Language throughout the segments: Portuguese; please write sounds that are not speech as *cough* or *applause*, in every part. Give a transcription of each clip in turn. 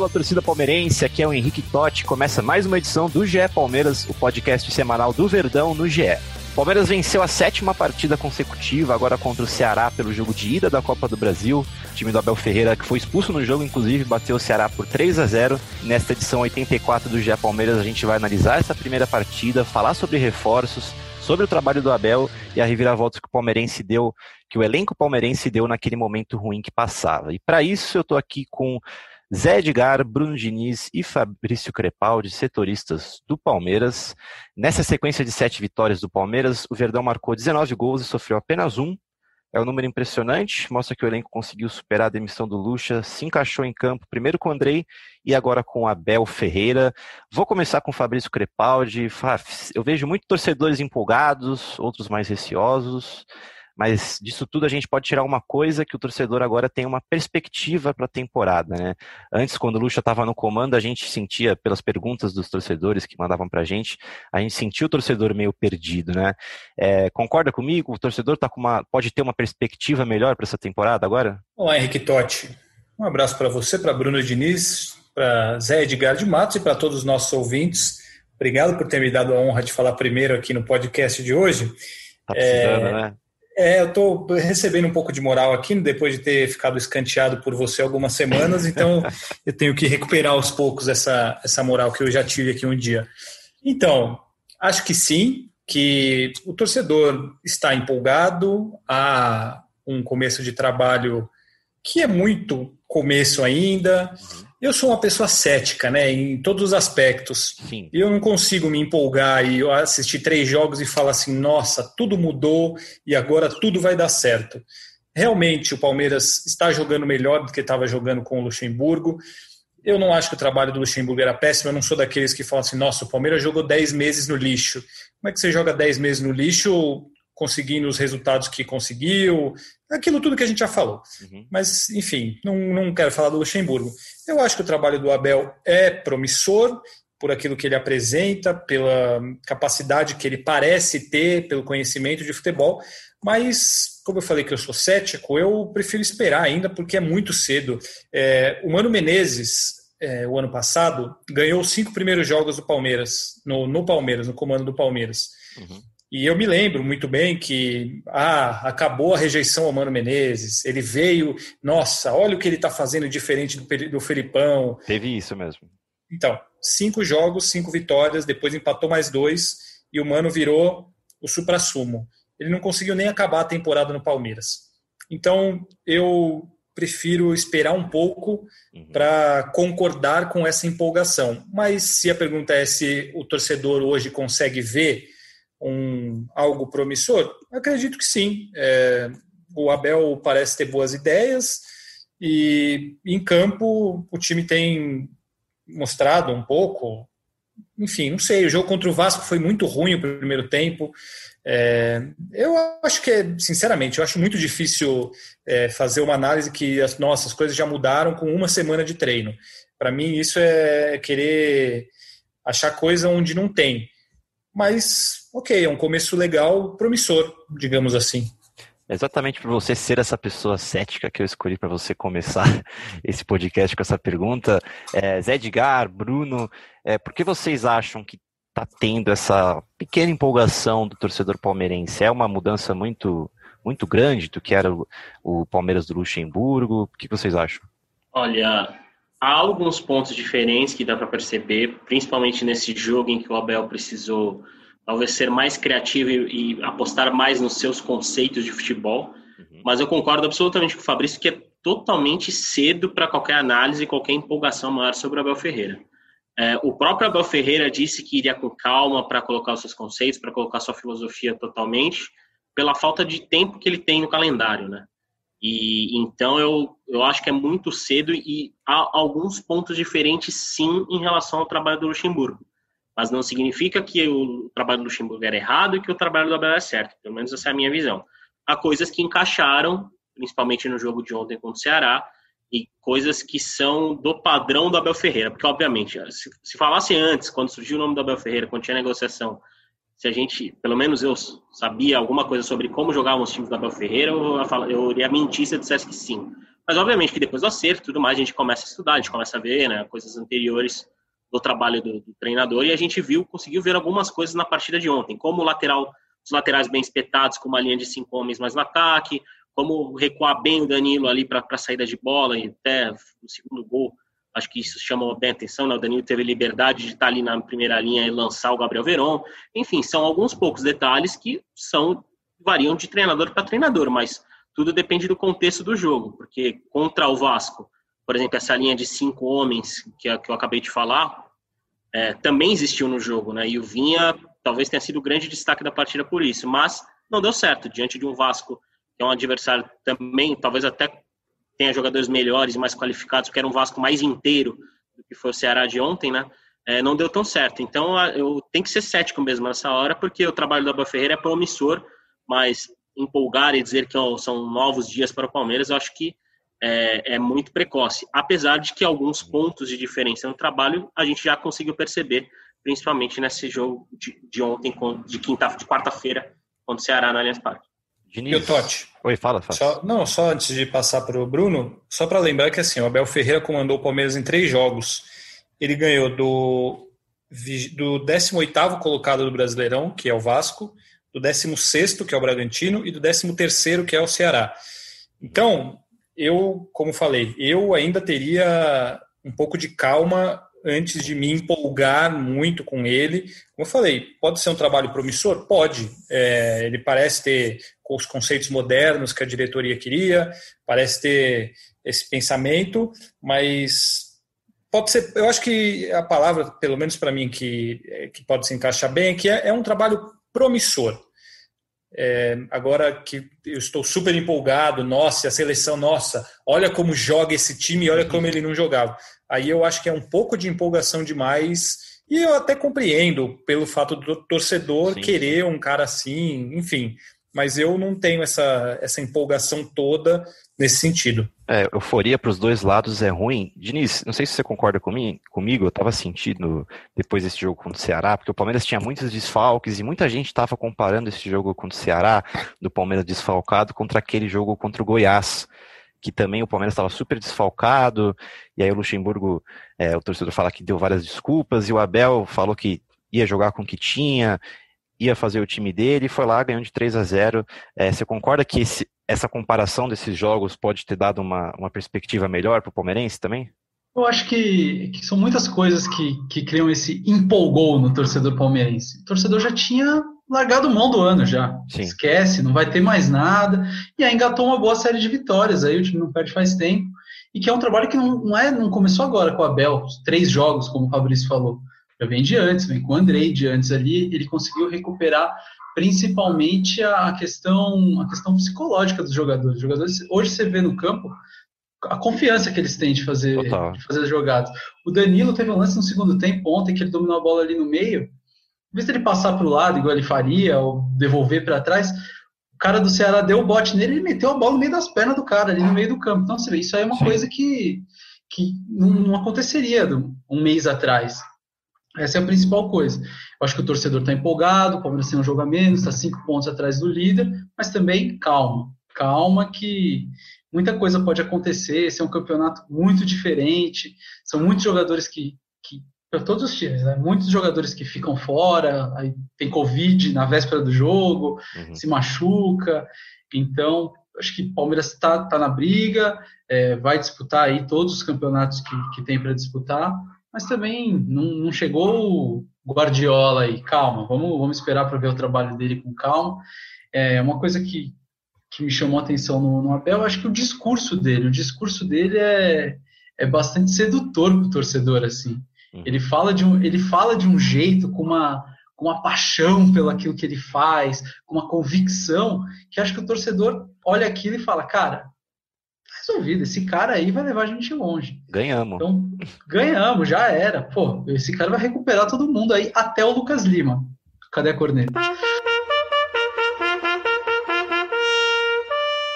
Fala, torcida palmeirense, aqui é o Henrique Totti. Começa mais uma edição do GE Palmeiras, o podcast semanal do Verdão no GE. Palmeiras venceu a sétima partida consecutiva, agora contra o Ceará pelo jogo de ida da Copa do Brasil. O time do Abel Ferreira, que foi expulso no jogo, inclusive, bateu o Ceará por 3 a 0 Nesta edição 84 do GE Palmeiras, a gente vai analisar essa primeira partida, falar sobre reforços, sobre o trabalho do Abel e a reviravolta que o palmeirense deu, que o elenco palmeirense deu naquele momento ruim que passava. E para isso eu estou aqui com Zé Edgar, Bruno Diniz e Fabrício Crepaldi, setoristas do Palmeiras. Nessa sequência de sete vitórias do Palmeiras, o Verdão marcou 19 gols e sofreu apenas um. É um número impressionante, mostra que o elenco conseguiu superar a demissão do Lucha, se encaixou em campo, primeiro com o Andrei e agora com Abel Ferreira. Vou começar com o Fabrício Crepaldi. Eu vejo muitos torcedores empolgados, outros mais receosos. Mas disso tudo a gente pode tirar uma coisa que o torcedor agora tem uma perspectiva para a temporada, né? Antes, quando o Lucha estava no comando, a gente sentia, pelas perguntas dos torcedores que mandavam para a gente, a gente sentia o torcedor meio perdido, né? É, concorda comigo? O torcedor tá com uma, pode ter uma perspectiva melhor para essa temporada agora? Olá, Henrique Totti. Um abraço para você, para Bruno Diniz, para Zé Edgar de Matos e para todos os nossos ouvintes. Obrigado por ter me dado a honra de falar primeiro aqui no podcast de hoje. Tá precisando, é... né? É, eu estou recebendo um pouco de moral aqui, depois de ter ficado escanteado por você algumas semanas, então *laughs* eu tenho que recuperar aos poucos essa, essa moral que eu já tive aqui um dia. Então, acho que sim, que o torcedor está empolgado, há um começo de trabalho que é muito começo ainda. Eu sou uma pessoa cética, né, em todos os aspectos. Sim. Eu não consigo me empolgar e assistir três jogos e falar assim, nossa, tudo mudou e agora tudo vai dar certo. Realmente o Palmeiras está jogando melhor do que estava jogando com o Luxemburgo. Eu não acho que o trabalho do Luxemburgo era péssimo, eu não sou daqueles que falam assim, nossa, o Palmeiras jogou 10 meses no lixo. Como é que você joga 10 meses no lixo conseguindo os resultados que conseguiu, aquilo tudo que a gente já falou. Uhum. Mas, enfim, não, não quero falar do Luxemburgo. Eu acho que o trabalho do Abel é promissor por aquilo que ele apresenta, pela capacidade que ele parece ter, pelo conhecimento de futebol, mas, como eu falei que eu sou cético, eu prefiro esperar ainda, porque é muito cedo. É, o Mano Menezes, é, o ano passado, ganhou os cinco primeiros jogos do Palmeiras, no, no Palmeiras, no comando do Palmeiras. Uhum. E eu me lembro muito bem que ah, acabou a rejeição ao Mano Menezes. Ele veio, nossa, olha o que ele está fazendo diferente do, do Felipão. Teve isso mesmo. Então, cinco jogos, cinco vitórias, depois empatou mais dois e o Mano virou o supra-sumo. Ele não conseguiu nem acabar a temporada no Palmeiras. Então, eu prefiro esperar um pouco uhum. para concordar com essa empolgação. Mas se a pergunta é se o torcedor hoje consegue ver um, algo promissor? Acredito que sim. É, o Abel parece ter boas ideias e em campo o time tem mostrado um pouco. Enfim, não sei. O jogo contra o Vasco foi muito ruim o primeiro tempo. É, eu acho que, sinceramente, eu acho muito difícil é, fazer uma análise que as nossas coisas já mudaram com uma semana de treino. Para mim, isso é querer achar coisa onde não tem. Mas, ok, é um começo legal, promissor, digamos assim. Exatamente por você ser essa pessoa cética que eu escolhi para você começar *laughs* esse podcast com essa pergunta. É, Zé Edgar, Bruno, é, por que vocês acham que está tendo essa pequena empolgação do torcedor palmeirense? É uma mudança muito, muito grande do que era o, o Palmeiras do Luxemburgo? O que vocês acham? Olha, há alguns pontos diferentes que dá para perceber, principalmente nesse jogo em que o Abel precisou talvez ser mais criativo e, e apostar mais nos seus conceitos de futebol. Uhum. Mas eu concordo absolutamente com o Fabrício que é totalmente cedo para qualquer análise, qualquer empolgação maior sobre o Abel Ferreira. É, o próprio Abel Ferreira disse que iria com calma para colocar os seus conceitos, para colocar sua filosofia totalmente, pela falta de tempo que ele tem no calendário, né? E então eu, eu acho que é muito cedo e há alguns pontos diferentes sim em relação ao trabalho do Luxemburgo. Mas não significa que o trabalho do Luxemburgo era errado e que o trabalho do Abel é certo. Pelo menos essa é a minha visão. Há coisas que encaixaram, principalmente no jogo de ontem contra o Ceará, e coisas que são do padrão do Abel Ferreira. Porque, obviamente, se, se falasse antes, quando surgiu o nome do Abel Ferreira, quando tinha negociação, se a gente, pelo menos eu, sabia alguma coisa sobre como jogavam os times do Abel Ferreira, eu, eu iria mentir se eu dissesse que sim. Mas, obviamente, que depois do acerto e tudo mais, a gente começa a estudar, a gente começa a ver né, coisas anteriores do trabalho do, do, treinador e a gente viu, conseguiu ver algumas coisas na partida de ontem, como o lateral, os laterais bem espetados, com uma linha de cinco homens mais no ataque, como recuar bem o Danilo ali para a saída de bola e até o segundo gol Acho que isso chamou bem atenção, né? O Danilo teve liberdade de estar ali na primeira linha e lançar o Gabriel Veron. Enfim, são alguns poucos detalhes que são variam de treinador para treinador, mas tudo depende do contexto do jogo, porque contra o Vasco, por exemplo, essa linha de cinco homens é, que eu acabei de falar, é, também existiu no jogo, né? E o Vinha talvez tenha sido o grande destaque da partida por isso, mas não deu certo diante de um Vasco que é um adversário também, talvez até tenha jogadores melhores mais qualificados, porque era um Vasco mais inteiro do que foi o Ceará de ontem, né? É, não deu tão certo. Então, eu tenho que ser cético mesmo nessa hora, porque o trabalho do Abel Ferreira é promissor, mas empolgar e dizer que são novos dias para o Palmeiras, eu acho que é, é, muito precoce. Apesar de que alguns pontos de diferença no trabalho a gente já conseguiu perceber, principalmente nesse jogo de, de ontem, de quinta, de quarta-feira, contra o Ceará no Allianz Parque. Diniz. E o Totti? Oi, fala, fala. Só, não, só antes de passar para o Bruno, só para lembrar que assim, o Abel Ferreira comandou o Palmeiras em três jogos. Ele ganhou do, do 18º colocado do Brasileirão, que é o Vasco, do 16º, que é o Bragantino, e do 13º, que é o Ceará. Então, eu, como falei, eu ainda teria um pouco de calma antes de me empolgar muito com ele. Como eu falei, pode ser um trabalho promissor? Pode. É, ele parece ter os conceitos modernos que a diretoria queria, parece ter esse pensamento, mas pode ser. Eu acho que a palavra, pelo menos para mim, que, que pode se encaixar bem, é que é, é um trabalho promissor. É, agora que eu estou super empolgado, nossa, a seleção, nossa, olha como joga esse time, olha como ele não jogava. Aí eu acho que é um pouco de empolgação demais. E eu até compreendo pelo fato do torcedor sim, querer um cara assim, enfim. Mas eu não tenho essa, essa empolgação toda nesse sentido. É, euforia para os dois lados é ruim. Diniz, não sei se você concorda comigo, comigo eu estava sentindo depois desse jogo contra o Ceará, porque o Palmeiras tinha muitos desfalques e muita gente estava comparando esse jogo contra o Ceará, do Palmeiras desfalcado, contra aquele jogo contra o Goiás que também o Palmeiras estava super desfalcado, e aí o Luxemburgo, é, o torcedor fala que deu várias desculpas, e o Abel falou que ia jogar com o que tinha, ia fazer o time dele, e foi lá, ganhou de 3 a 0 é, Você concorda que esse, essa comparação desses jogos pode ter dado uma, uma perspectiva melhor para o palmeirense também? Eu acho que, que, são muitas coisas que, que criam esse empolgou no torcedor palmeirense. O torcedor já tinha largado mão do ano já. Sim. Esquece, não vai ter mais nada. E aí engatou uma boa série de vitórias. Aí o time não perde faz tempo. E que é um trabalho que não, não, é, não começou agora com o Abel, três jogos, como o Fabrício falou. Já vem de antes, vem com o Andrei de antes ali. Ele conseguiu recuperar principalmente a questão, a questão psicológica dos jogadores. Os jogadores hoje você vê no campo a confiança que eles têm de fazer, de fazer as jogadas. O Danilo teve um lance no segundo tempo ontem que ele dominou a bola ali no meio em vez de ele passar para o lado, igual ele faria, ou devolver para trás, o cara do Ceará deu o bote nele e meteu a bola no meio das pernas do cara, ali no meio do campo. Então, você vê, isso aí é uma Sim. coisa que, que não, aconteceria um mês atrás. Essa é a principal coisa. Eu acho que o torcedor está empolgado, o Palmeiras tem um jogo a menos, está cinco pontos atrás do líder, mas também calma. Calma que muita coisa pode acontecer. Esse é um campeonato muito diferente. São muitos jogadores que, que para todos os times, né? Muitos jogadores que ficam fora, aí tem Covid na véspera do jogo, uhum. se machuca. Então, acho que o Palmeiras está tá na briga, é, vai disputar aí todos os campeonatos que, que tem para disputar, mas também não, não chegou o Guardiola aí, calma, vamos, vamos esperar para ver o trabalho dele com calma. É uma coisa que, que me chamou a atenção no, no Abel, acho que o discurso dele, o discurso dele é, é bastante sedutor para o torcedor, assim. Uhum. Ele fala de um, ele fala de um jeito com uma com uma paixão pelo aquilo que ele faz, com uma convicção, que acho que o torcedor olha aquilo e fala, cara, resolvido. Esse cara aí vai levar a gente longe. Ganhamos. Então, ganhamos, já era. Pô, esse cara vai recuperar todo mundo aí, até o Lucas Lima. Cadê a corneta?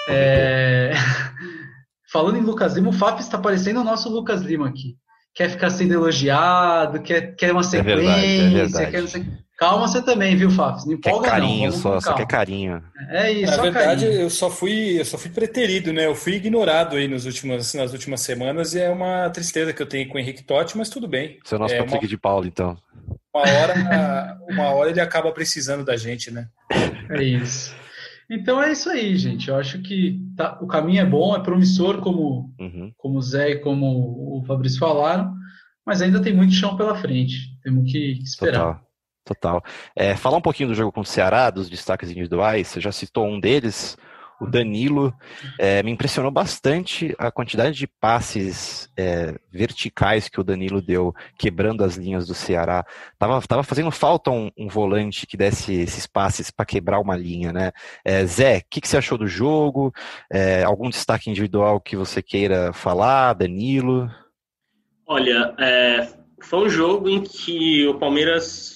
É... *laughs* Falando em Lucas Lima, o Faf está parecendo o nosso Lucas Lima aqui. Quer ficar sendo elogiado, quer, quer uma sequência, é verdade, é verdade. Calma você também, viu, Fafs? Não empolga quer carinho não. só, só quer carinho. É isso, Na verdade, carinho. eu só fui, eu só fui preterido, né? Eu fui ignorado aí nos últimos, nas últimas semanas e é uma tristeza que eu tenho com o Henrique Totti, mas tudo bem. Você é o nosso é Patrick uma, de Paulo, então. Uma hora, *laughs* uma hora ele acaba precisando da gente, né? É isso. Então é isso aí, gente. Eu acho que tá, o caminho é bom, é promissor, como, uhum. como o Zé e como o Fabrício falaram, mas ainda tem muito chão pela frente. Temos que esperar. Total. Total. É, falar um pouquinho do jogo com o Ceará, dos destaques individuais, você já citou um deles, o Danilo. É, me impressionou bastante a quantidade de passes é, verticais que o Danilo deu, quebrando as linhas do Ceará. Tava, tava fazendo falta um, um volante que desse esses passes para quebrar uma linha, né? É, Zé, o que, que, você achou do jogo? É, algum destaque individual que você queira falar, Danilo? Olha, é, foi um jogo em que o Palmeiras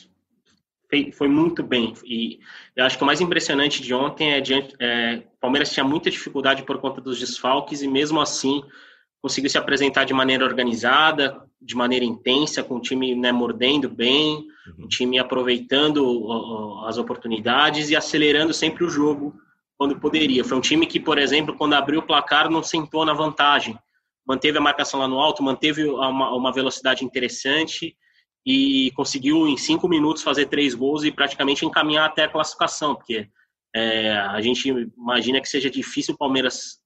foi muito bem. E eu acho que o mais impressionante de ontem é, que é, Palmeiras tinha muita dificuldade por conta dos desfalques e mesmo assim conseguiu se apresentar de maneira organizada, de maneira intensa, com o time né, mordendo bem, o time aproveitando as oportunidades e acelerando sempre o jogo quando poderia. Foi um time que, por exemplo, quando abriu o placar, não sentou na vantagem. Manteve a marcação lá no alto, manteve uma, uma velocidade interessante e conseguiu em cinco minutos fazer três gols e praticamente encaminhar até a classificação, porque é, a gente imagina que seja difícil o Palmeiras,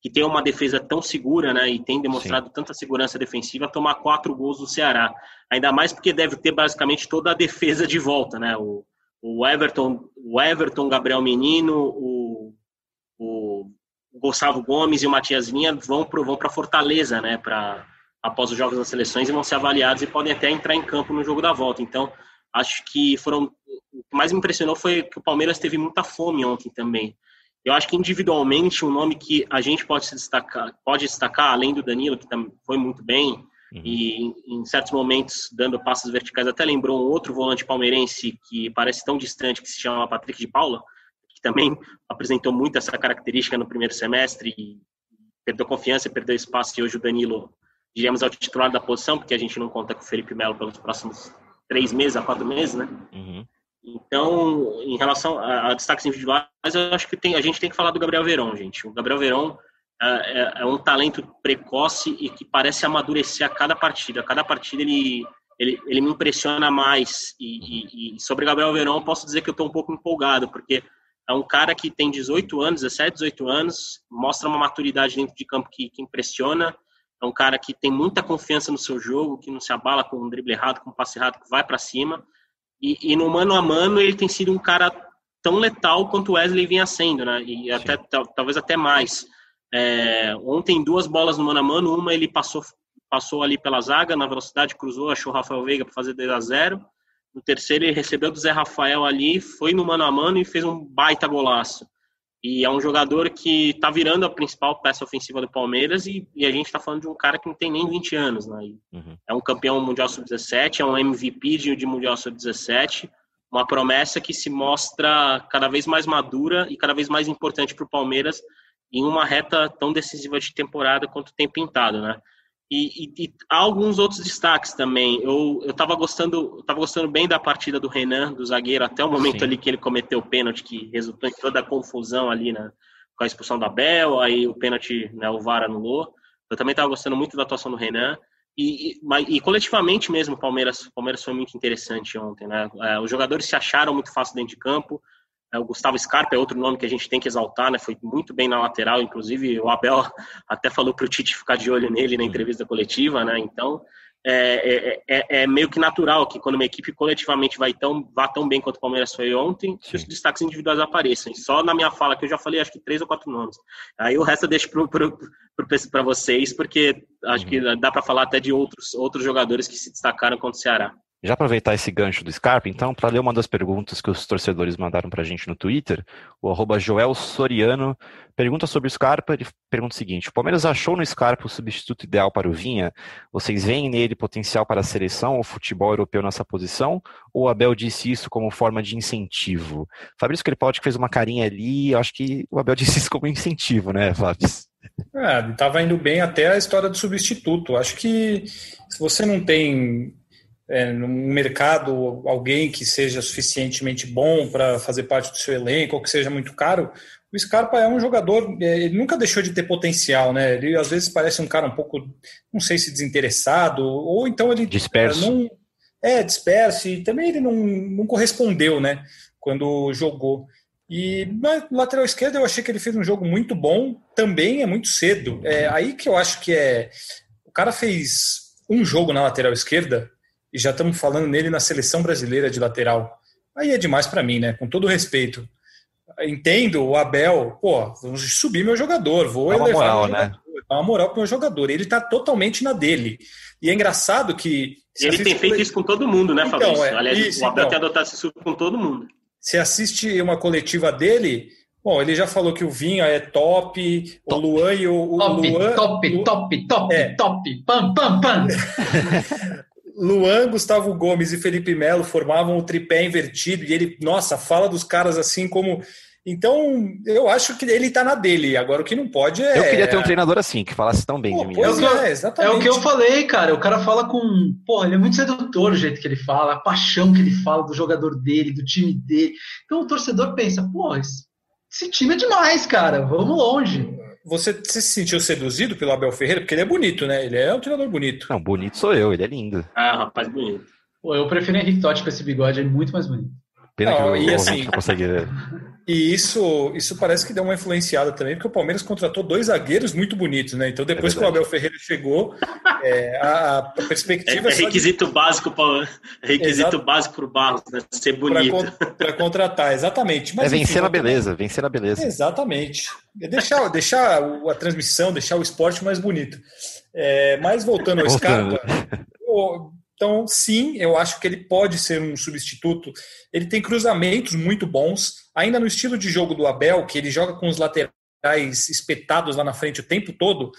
que tem uma defesa tão segura, né, e tem demonstrado Sim. tanta segurança defensiva, tomar quatro gols do Ceará. Ainda mais porque deve ter basicamente toda a defesa de volta, né, o, o Everton, o Everton, Gabriel Menino, o, o Gustavo Gomes e o Matias Vinha vão para vão Fortaleza, né, para após os jogos das seleções e vão ser avaliados e podem até entrar em campo no jogo da volta. Então, acho que foram. O que mais me impressionou foi que o Palmeiras teve muita fome ontem também. Eu acho que individualmente um nome que a gente pode se destacar, pode destacar, além do Danilo, que foi muito bem, uhum. e em certos momentos dando passos verticais, até lembrou um outro volante palmeirense que parece tão distante, que se chama Patrick de Paula, que também *laughs* apresentou muito essa característica no primeiro semestre, e perdeu confiança, perdeu espaço, e hoje o Danilo diríamos, ao titular da posição, porque a gente não conta com o Felipe Melo pelos próximos três meses a quatro meses, né? Uhum. Então, em relação a, a, destaques individuais, eu acho que tem, a gente tem que falar do Gabriel Verón, gente. O Gabriel Verón é, é, é, um talento precoce e que parece amadurecer a cada partida. A cada partida ele, ele, ele me impressiona mais. E, e, e sobre o Gabriel Verón, posso dizer que eu estou um pouco empolgado, porque é um cara que tem 18 anos, 17, 18 anos, mostra uma maturidade dentro de campo que, que impressiona é um cara que tem muita confiança no seu jogo, que não se abala com um drible errado, com um passe errado, que vai para cima. E, e, no mano a mano ele tem sido um cara tão letal quanto o Wesley vinha sendo, né? E até talvez até mais. É, ontem duas bolas no mano a mano, uma ele passou passou ali pela zaga na velocidade, cruzou, achou o Rafael Veiga para fazer 2 a 0. No terceiro ele recebeu do Zé Rafael ali, foi no mano a mano e fez um baita golaço. E é um jogador que está virando a principal peça ofensiva do Palmeiras e, e a gente está falando de um cara que não tem nem 20 anos. Né? Uhum. É um campeão mundial sub-17, é um MVP de, de mundial sub-17, uma promessa que se mostra cada vez mais madura e cada vez mais importante para o Palmeiras em uma reta tão decisiva de temporada quanto tem pintado. Né? E, e, e, há alguns outros destaques também. Eu estava gostando, tava gostando bem da partida do Renan, do zagueiro, até o momento Sim. ali que ele cometeu o pênalti, que resultou em toda a confusão ali né, com a expulsão da Bel, aí o pênalti, né, o VAR anulou. Eu também estava gostando muito da atuação do Renan. E, e, e, coletivamente mesmo, o Palmeiras, Palmeiras foi muito interessante ontem. Né? É, os jogadores se acharam muito fácil dentro de campo. É, o Gustavo Scarpa é outro nome que a gente tem que exaltar, né? Foi muito bem na lateral, inclusive o Abel *laughs* até falou para o Tite ficar de olho nele na entrevista coletiva, né? Então é, é, é, é, meio que natural que quando uma equipe coletivamente vai tão, vá tão bem quanto o Palmeiras foi ontem, que os destaques individuais apareçam. Só na minha fala, que eu já falei acho que três ou quatro nomes. Aí o resto eu deixo para vocês, porque acho uhum. que dá para falar até de outros, outros jogadores que se destacaram contra o Ceará. Já aproveitar esse gancho do Scarpa, então, para ler uma das perguntas que os torcedores mandaram para a gente no Twitter, o arroba Joel Soriano pergunta sobre o Scarpa, ele pergunta o seguinte, o Palmeiras achou no Scarpa o substituto ideal para o Vinha? Vocês veem nele potencial para a seleção ou futebol europeu nessa posição? Ou o Abel disse isso como forma de incentivo? Fabrício Crepaldi fez uma carinha ali, acho que o Abel *laughs* disse isso como incentivo, né, Fabrício? É, estava indo bem até a história do substituto. Acho que se você não tem é, no mercado alguém que seja suficientemente bom para fazer parte do seu elenco ou que seja muito caro, o Scarpa é um jogador, é, ele nunca deixou de ter potencial, né? Ele às vezes parece um cara um pouco, não sei se desinteressado, ou então ele disperso. não é disperso e também ele não, não correspondeu, né? Quando jogou. E na lateral esquerda eu achei que ele fez um jogo muito bom, também é muito cedo. É aí que eu acho que é. O cara fez um jogo na lateral esquerda e já estamos falando nele na seleção brasileira de lateral. Aí é demais para mim, né? Com todo respeito. Entendo o Abel, pô, vamos subir meu jogador, vou Dá elevar moral, jogador, né? dá uma moral pro meu jogador. Ele tá totalmente na dele. E é engraçado que. Ele tem feito isso com todo mundo, né, Então, Fabrício? é, Aliás, isso, o Abel então. tem adotado isso com todo mundo. Você assiste uma coletiva dele, bom, ele já falou que o Vinha é top, o Luan e o, o Top, Luan. top, top, top, É. top, pam, pam, pam. *laughs* Luan, Gustavo Gomes e Felipe Melo formavam o tripé invertido e ele, nossa, fala dos caras assim como. Então, eu acho que ele tá na dele. Agora, o que não pode é. Eu queria ter um treinador assim, que falasse tão bem Pô, de mim. É o que eu- é, É o que eu falei, cara. O cara fala com. Porra, ele é muito sedutor o jeito que ele fala, a paixão que ele fala do jogador dele, do time dele. Então o torcedor pensa, pô, esse, esse time é demais, cara. Vamos longe. Você, se sentiu seduzido pelo Abel Ferreira? Porque ele é bonito, né? Ele é um treinador bonito. Não, bonito sou eu, ele é lindo. Ah, rapaz, bonito. Pô, eu prefiro Henrique Totti com esse bigode, é muito mais bonito. Pena Não, que o e assim- não consegue ver. E isso, isso parece que deu uma influenciada também, porque o Palmeiras contratou dois zagueiros muito bonitos, né? Então, depois É que o. Abel Ferreira chegou, é, a, a É, perspectiva é de- requisito básico para requisito Exato. básico para o Barros, né? Ser para bonito. contratar, exatamente. É Mas, vencer enfim, na beleza, vencer na beleza. Exatamente. É deixar, deixar a transmissão, deixar o esporte mais bonito. É, mas voltando ao Voltando. Scarpa, *laughs* então sim, eu acho que ele pode ser um substituto. Ele tem cruzamentos muito bons, ainda no estilo de jogo do Abel, que ele joga com os laterais espetados lá na frente o tempo todo.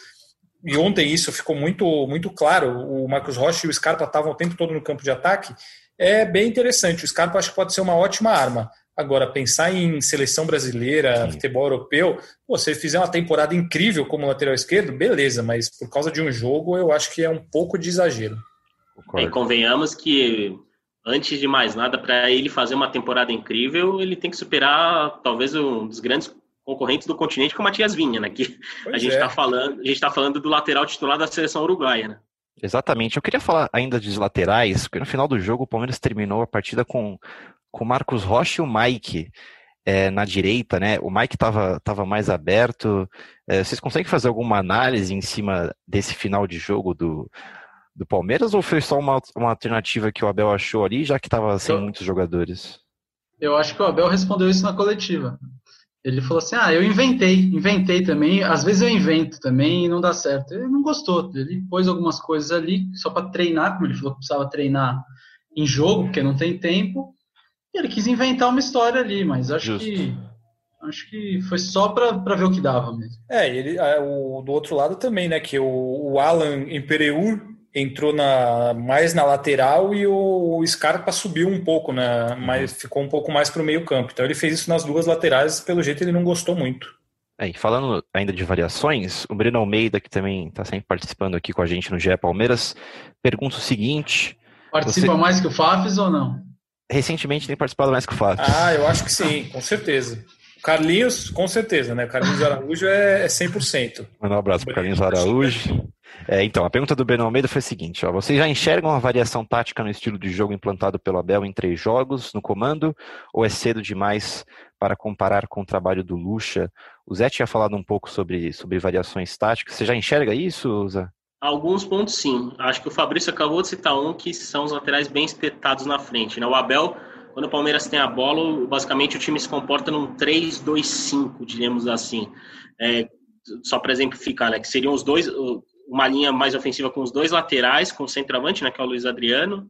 E ontem isso ficou muito, muito claro. O Marcos Rocha e o Scarpa estavam o tempo todo no campo de ataque. É bem interessante. O Scarpa acho que pode ser uma ótima arma. Agora, pensar em seleção brasileira, Sim. futebol europeu, pô, se ele fizer uma temporada incrível como lateral esquerdo, beleza, mas por causa de um jogo, eu acho que é um pouco de exagero. E Concordo. convenhamos que, antes de mais nada, para ele fazer uma temporada incrível, ele tem que superar talvez um dos grandes concorrentes do continente, que é o Matias Vinha, né? Que a gente é. está falando, a gente tá falando do lateral titular da seleção uruguaia, né? Exatamente. Eu queria falar ainda dos laterais, porque no final do jogo o Palmeiras terminou a partida com com o Marcos Rocha e o Mike é, na direita, né? O Mike estava tava mais aberto. É, vocês conseguem fazer alguma análise em cima desse final de jogo do, do Palmeiras ou foi só uma, uma alternativa que o Abel achou ali, já que estava sem Eu- muitos jogadores? Eu acho que o Abel respondeu isso na coletiva. Ele falou assim: ah, eu inventei, inventei também. Às vezes eu invento também e não dá certo. Ele não gostou. Ele pôs algumas coisas ali só para treinar, como ele falou que precisava treinar em jogo, porque não tem tempo. E ele quis inventar uma história ali, mas acho Justo. que acho que foi só para ver o que dava mesmo. É, e ele, é, o, do outro lado também, né? Que o, o Alan Empereur entrou na, mais na lateral e o, o Scarpa subiu um pouco, né? Mas ficou um pouco mais para o meio campo. Então ele fez isso nas duas laterais, pelo jeito ele não gostou muito. É, e falando ainda de variações, o Breno Almeida, que também está sempre participando aqui com a gente no GE Palmeiras, pergunta o seguinte: Participa Você- mais que o Fafs ou não? recentemente tem participado mais que o Fábio. Ah, eu acho que sim, com certeza. Carlinhos, com certeza, né? Carlinhos *laughs* Araújo é, é 100%. Mandar um abraço para Carlinhos Araújo. É, então, a pergunta do Breno Almeida foi a seguinte: ó, vocês já enxergam a variação tática no estilo de jogo implantado pelo Abel em três jogos, no comando, ou é cedo demais para comparar com o trabalho do Lucha? O Zé tinha falado um pouco sobre, sobre variações táticas. Você já enxerga isso, Zé? Alguns pontos sim. Acho que o Fabrício acabou de citar um que são os laterais bem espetados na frente. Né? O Abel, quando o Palmeiras tem a bola, basicamente o time se comporta num 3-2-5, diríamos assim. É, só para exemplificar, né? que seriam os dois, uma linha mais ofensiva com os dois laterais, com o centroavante, né? que é o Luiz Adriano,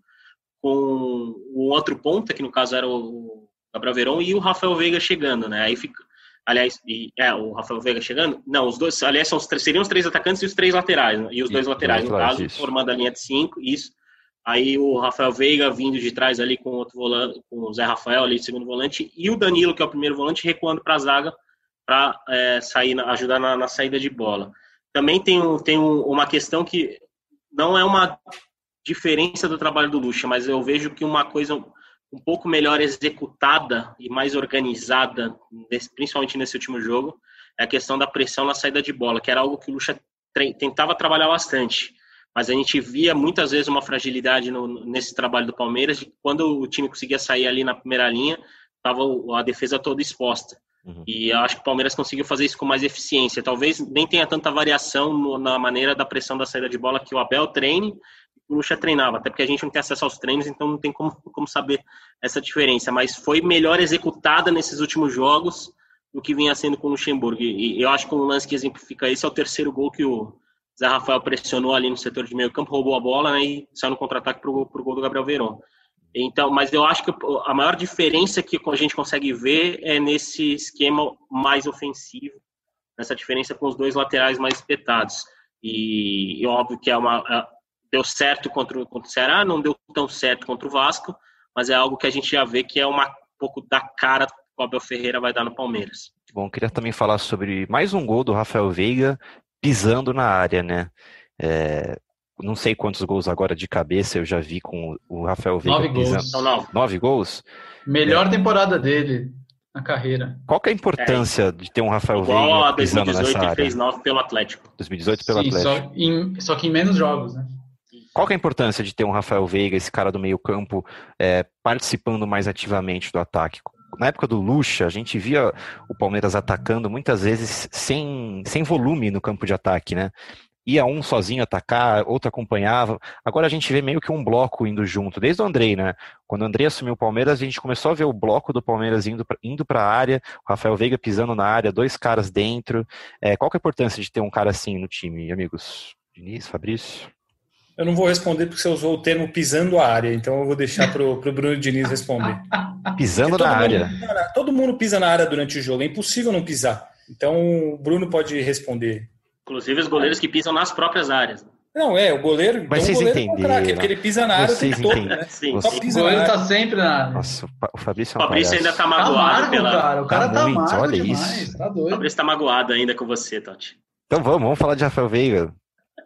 com o outro ponta, que no caso era o Gabriel Verón, e o Rafael Veiga chegando, né? Aí fica, aliás, e, é, o Rafael Veiga chegando? Não, os dois, aliás, são os, seriam os três atacantes e os três laterais, né? e os dois laterais, no caso, isso. formando a linha de cinco, isso. Aí o Rafael Veiga vindo de trás ali com outro volante, com o Zé Rafael ali, segundo volante, e o Danilo, que é o primeiro volante, recuando para a zaga para é, sair, ajudar na, na, saída de bola. Também tem, um, tem um, uma questão que não é uma diferença do trabalho do Lucha, mas eu vejo que uma coisa um pouco melhor executada e mais organizada, principalmente nesse último jogo, é a questão da pressão na saída de bola, que era algo que o Lucha tentava trabalhar bastante mas a gente via muitas vezes uma fragilidade no, nesse trabalho do Palmeiras, de quando o time conseguia sair ali na primeira linha, estava a defesa toda exposta. Uhum. E eu acho que o Palmeiras conseguiu fazer isso com mais eficiência. Talvez nem tenha tanta variação no, na maneira da pressão da saída de bola que o Abel treine o Lucha treinava, até porque a gente não tem acesso aos treinos, então não tem como, como saber essa diferença. Mas foi melhor executada nesses últimos jogos do que vinha sendo com o Luxemburgo. E, e eu acho que um lance que exemplifica isso é o terceiro gol que o, Zé Rafael pressionou ali no setor de meio campo, roubou a bola né, e saiu no contra-ataque para o gol do Gabriel Veron. Então, mas eu acho que a maior diferença que a gente consegue ver é nesse esquema mais ofensivo, nessa diferença com os dois laterais mais espetados. E, e óbvio que é uma, é, deu certo contra, contra o Ceará, não deu tão certo contra o Vasco, mas é algo que a gente já vê que é uma, um pouco da cara que o Abel Ferreira vai dar no Palmeiras. Bom, queria também falar sobre mais um gol do Rafael Veiga, pisando na área, né? É, não sei quantos gols agora de cabeça eu já vi com o Rafael Veiga nove pisando. Gols. Não, nove. nove gols? Melhor é. temporada dele na carreira. Qual que é a importância é. de ter um Rafael Igual Veiga a 2018 ele fez nove pelo Atlético. 2018 pelo Sim, Atlético. Só, em, só que em menos jogos, né? Qual que é a importância de ter um Rafael Veiga, esse cara do meio campo, é, participando mais ativamente do ataque? Na época do Lucha, a gente via o Palmeiras atacando muitas vezes sem, sem volume no campo de ataque, né? Ia um sozinho atacar, outro acompanhava. Agora a gente vê meio que um bloco indo junto, desde o Andrei, né? Quando o Andrei assumiu o Palmeiras, a gente começou a ver o bloco do Palmeiras indo para indo a área, o Rafael Veiga pisando na área, dois caras dentro. É, qual que é a importância de ter um cara assim no time, amigos? Diniz, Fabrício? Eu não vou responder porque você usou o termo pisando a área, então eu vou deixar para o Bruno Diniz responder. *laughs* Pisando na área. Mundo, todo mundo pisa na área durante o jogo, é impossível não pisar. Então o Bruno pode responder. Inclusive os goleiros que pisam nas próprias áreas. Não, é, o goleiro. Mas então vocês goleiro entenderam. É um craque, porque ele pisa na área vocês o tempo todo, né? Sim, o goleiro está sempre na área. Nossa, o Fabrício, é um o Fabrício ainda tá magoado. Tá amargo, pela... cara. O cara tá, tá muito, olha demais, isso. Tá doido. O Fabrício tá magoado ainda com você, Tati. Então vamos, vamos falar de Rafael Veiga.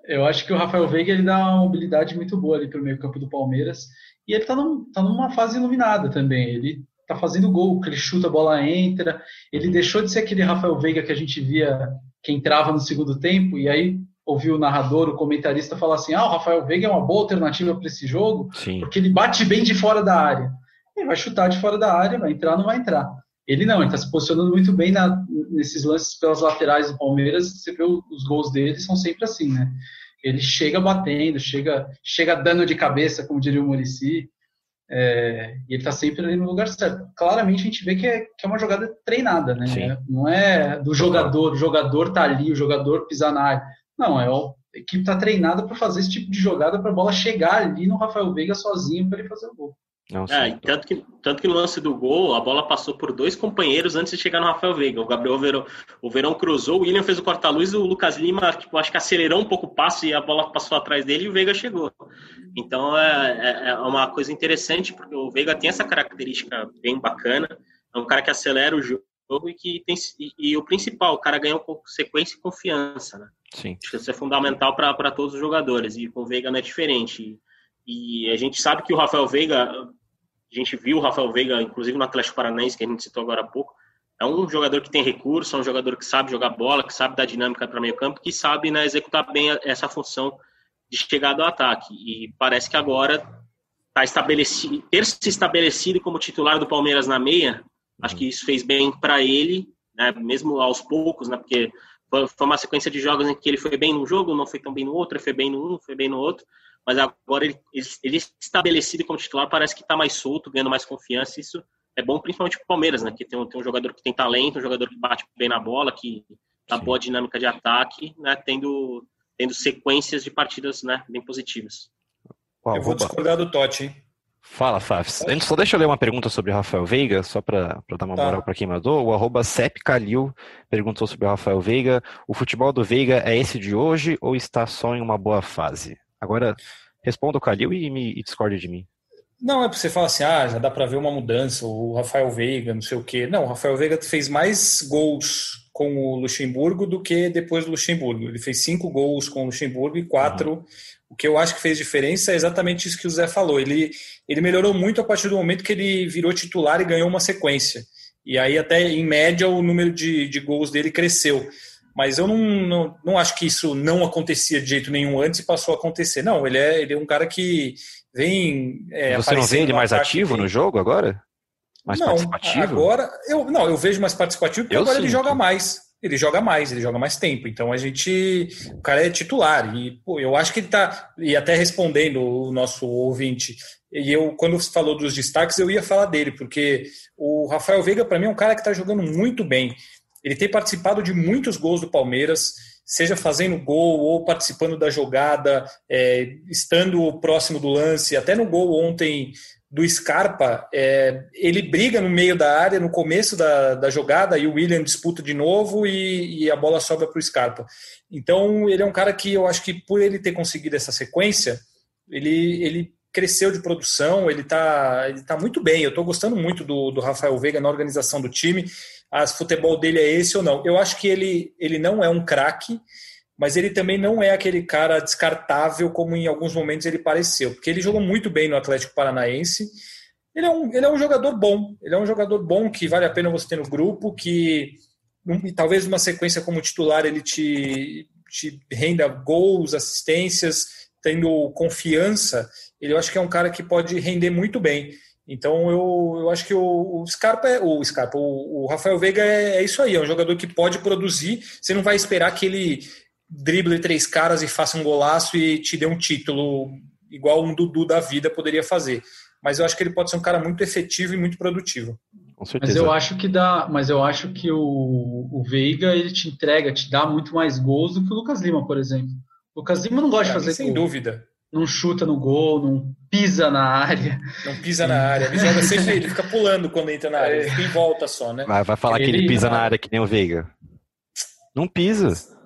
Eu acho que o Rafael Veiga ele dá uma mobilidade muito boa ali para o meio campo do Palmeiras. E ele está num, tá numa fase iluminada também. Ele está fazendo gol, ele chuta, a bola entra. Ele deixou de ser aquele Rafael Veiga que a gente via que entrava no segundo tempo e aí ouviu o narrador, o comentarista falar assim: ah, o Rafael Veiga é uma boa alternativa para esse jogo, Sim. porque ele bate bem de fora da área. Ele vai chutar de fora da área, vai entrar, não vai entrar. Ele não, ele está se posicionando muito bem na, nesses lances pelas laterais do Palmeiras. Você vê os gols dele, são sempre assim, né? Ele chega batendo, chega, chega dando de cabeça, como diria o Murici. É, e ele está sempre ali no lugar certo. Claramente a gente vê que é, que é uma jogada treinada, né? Sim. Não é do jogador, o jogador tá ali, o jogador pisar na área. Não, é a equipe está treinada para fazer esse tipo de jogada para a bola chegar ali no Rafael Veiga sozinho para ele fazer o gol. Não, é, tanto, que, tanto que no lance do gol, a bola passou por dois companheiros antes de chegar no Rafael Veiga. O Gabriel Verão, o Verão cruzou, o William fez o corta-luz, o Lucas Lima, tipo, acho que acelerou um pouco o passo e a bola passou atrás dele e o Veiga chegou. Então é, é, é uma coisa interessante, porque o Veiga tem essa característica bem bacana. É um cara que acelera o jogo e que tem. E, e o principal, o cara ganhou sequência e confiança, né? Sim. Acho que isso é fundamental para todos os jogadores. E com o Veiga não é diferente. E a gente sabe que o Rafael Veiga, a gente viu o Rafael Veiga, inclusive no Atlético Paranaense, que a gente citou agora há pouco, é um jogador que tem recurso, é um jogador que sabe jogar bola, que sabe dar dinâmica para meio campo, que sabe né, executar bem essa função de chegada ao ataque. E parece que agora está estabelecido, ter se estabelecido como titular do Palmeiras na meia, acho que isso fez bem para ele, né, mesmo aos poucos, né, porque foi uma sequência de jogos em que ele foi bem num jogo, não foi tão bem no outro, foi bem no um, foi bem no outro, mas agora ele, ele, ele estabelecido como titular parece que está mais solto, ganhando mais confiança. Isso é bom principalmente para o Palmeiras, né? Que tem um, tem um jogador que tem talento, um jogador que bate bem na bola, que dá Sim. boa dinâmica de ataque, né? Tendo, tendo sequências de partidas né? bem positivas. Eu vou discordar do Totti, hein? Fala, Fafs. Antes, só deixa eu ler uma pergunta sobre o Rafael Veiga, só para dar uma tá. moral para quem mandou. O arroba Calil perguntou sobre o Rafael Veiga. O futebol do Veiga é esse de hoje ou está só em uma boa fase? Agora, responda o Calil e, me, e discorde de mim. Não, é para você falar assim, ah, já dá para ver uma mudança, o Rafael Veiga, não sei o quê. Não, o Rafael Veiga fez mais gols com o Luxemburgo do que depois do Luxemburgo. Ele fez cinco gols com o Luxemburgo e quatro. Uhum. O que eu acho que fez diferença é exatamente isso que o Zé falou. Ele, ele melhorou muito a partir do momento que ele virou titular e ganhou uma sequência. E aí, até em média, o número de, de gols dele cresceu. Mas eu não, não, não acho que isso não acontecia de jeito nenhum antes e passou a acontecer. Não, ele é, ele é um cara que vem. É, Você não vê ele mais ativo no jogo agora? Mais não, participativo? Agora, eu, não, eu vejo mais participativo porque eu agora sinto. ele joga mais. Ele joga mais, ele joga mais tempo. Então a gente. O cara é titular. E pô, eu acho que ele tá. E até respondendo o nosso ouvinte, e eu, quando falou dos destaques, eu ia falar dele, porque o Rafael Veiga, para mim, é um cara que está jogando muito bem. Ele tem participado de muitos gols do Palmeiras seja fazendo gol ou participando da jogada, é, estando próximo do lance, até no gol ontem do Scarpa, é, ele briga no meio da área, no começo da, da jogada, e o William disputa de novo e, e a bola sobra para o Scarpa. Então, ele é um cara que eu acho que por ele ter conseguido essa sequência, ele, ele cresceu de produção, ele está ele tá muito bem. Eu estou gostando muito do, do Rafael Veiga na organização do time se futebol dele é esse ou não. Eu acho que ele, ele não é um craque, mas ele também não é aquele cara descartável como em alguns momentos ele pareceu, porque ele jogou muito bem no Atlético Paranaense. Ele é um, ele é um jogador bom, ele é um jogador bom que vale a pena você ter no grupo, que talvez numa sequência como titular ele te, te renda gols, assistências, tendo confiança. Ele eu acho que é um cara que pode render muito bem. Então eu, eu acho que o, o Scarpa é o Scarpa, o, o Rafael Veiga é, é, isso aí, é um jogador que pode produzir. Você não vai esperar que ele drible três caras e faça um golaço e te dê um título igual um Dudu da vida poderia fazer. Mas eu acho que ele pode ser um cara muito efetivo e muito produtivo. Com certeza. Mas eu acho que dá, mas eu acho que o, o Veiga ele te entrega, te dá muito mais gols do que o Lucas Lima, por exemplo. O Lucas Lima não gosta de fazer sem gol. dúvida não chuta no gol, não pisa na área. Não pisa na área. Ele joga sempre, ele fica pulando quando entra na área, ele fica em volta só, né? Vai, vai falar ele, que ele pisa na área que nem o Veiga. Não pisa.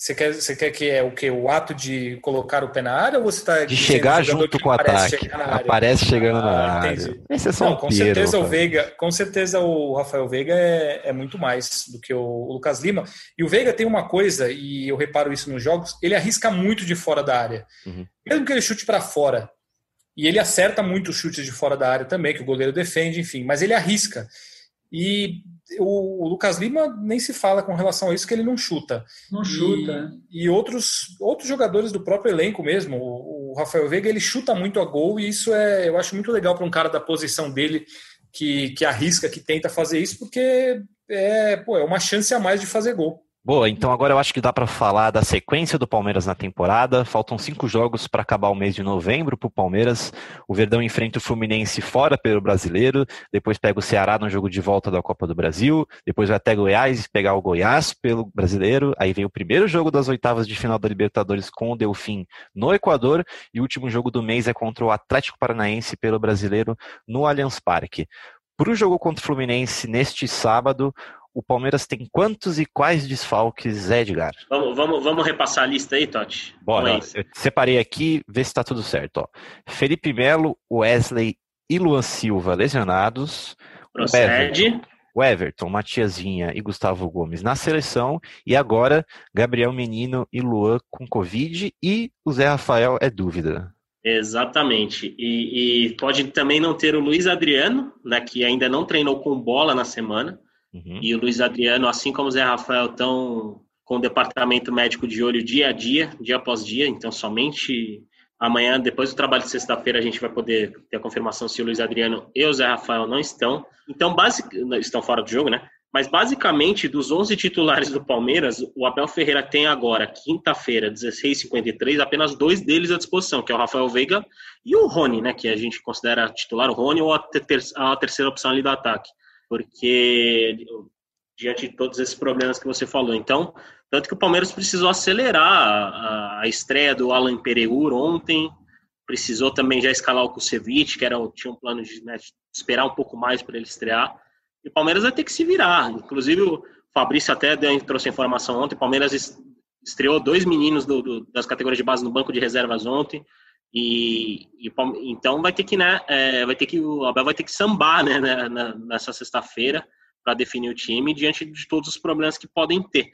Você quer, você quer que é o que? O ato de colocar o pé na área ou você está De chegar junto com o ataque. Aparece chegando ah, na área. Esse é só Não, um com certeza o Veiga, com certeza o Rafael Veiga é, é muito mais do que o, o Lucas Lima. E o Veiga tem uma coisa, e eu reparo isso nos jogos, ele arrisca muito de fora da área. Uhum. Mesmo que ele chute para fora. E ele acerta muito os chutes de fora da área também, que o goleiro defende, enfim, mas ele arrisca. E o, Lucas Lima nem se fala com relação a isso, que ele não chuta. Não chuta. E, e outros, outros jogadores do próprio elenco mesmo, o, o, Rafael Veiga, ele chuta muito a gol e isso é, eu acho muito legal para um cara da posição dele que, que arrisca, que tenta fazer isso, porque é, pô, é uma chance a mais de fazer gol. Boa, então agora eu acho que dá para falar da sequência do Palmeiras na temporada. Faltam cinco jogos para acabar o mês de novembro para o Palmeiras. O Verdão enfrenta o Fluminense fora pelo Brasileiro, depois pega o Ceará no jogo de volta da Copa do Brasil, depois vai até Goiás pegar o Goiás pelo Brasileiro. Aí vem o primeiro jogo das oitavas de final da Libertadores com o Delfim no Equador e o último jogo do mês é contra o Atlético Paranaense pelo Brasileiro no Allianz Parque. Para o jogo contra o Fluminense neste sábado, o Palmeiras tem quantos e quais desfalques, Edgar? Vamos, vamos, vamos repassar a lista aí, Totti? Bora, eu separei aqui, vê se está tudo certo. Ó. Felipe Melo, Wesley e Luan Silva lesionados. Procede. O Everton, o Everton, Matias Vinha e Gustavo Gomes na seleção. E agora, Gabriel Menino e Luan com Covid. E o Zé Rafael é dúvida. Exatamente. E, e, pode também não ter o Luiz Adriano, né, que ainda não treinou com bola na semana. Uhum. E o Luiz Adriano, assim como o Zé Rafael, estão com o departamento médico de olho dia a dia, dia após dia. Então, somente amanhã, depois do trabalho de sexta-feira, a gente vai poder ter a confirmação se o Luiz Adriano e o Zé Rafael não estão. Então, basic... estão fora do jogo, né? Mas, basicamente, dos 11 titulares do Palmeiras, o Abel Ferreira tem agora, quinta-feira, 16h53, apenas dois deles à disposição, que é o Rafael Veiga e o Rony, né? Que a gente considera titular, o Rony ou a, ter a terceira opção ali do ataque porque diante de todos esses problemas que você falou. Então, tanto que o Palmeiras precisou acelerar a, a estreia do Alan Pereur ontem precisou também já escalar o Kusevich, que era, tinha um plano de né, esperar um pouco mais para ele estrear. E o Palmeiras vai ter que se virar. Inclusive, o Fabrício até deu, trouxe informação ontem. O Palmeiras estreou dois meninos do, do, das categorias de base no banco de reservas ontem. E, e então vai ter que, né, é, vai ter que o Abel vai ter que sambar, né, né nessa sexta-feira para definir o time diante de todos os problemas que podem ter.